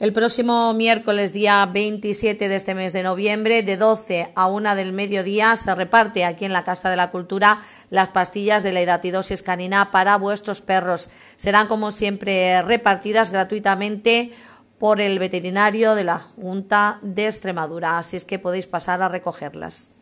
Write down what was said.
El próximo miércoles, día 27 de este mes de noviembre, de 12 a 1 del mediodía, se reparte aquí en la Casa de la Cultura las pastillas de la hidatidosis canina para vuestros perros. Serán, como siempre, repartidas gratuitamente por el veterinario de la Junta de Extremadura, así es que podéis pasar a recogerlas.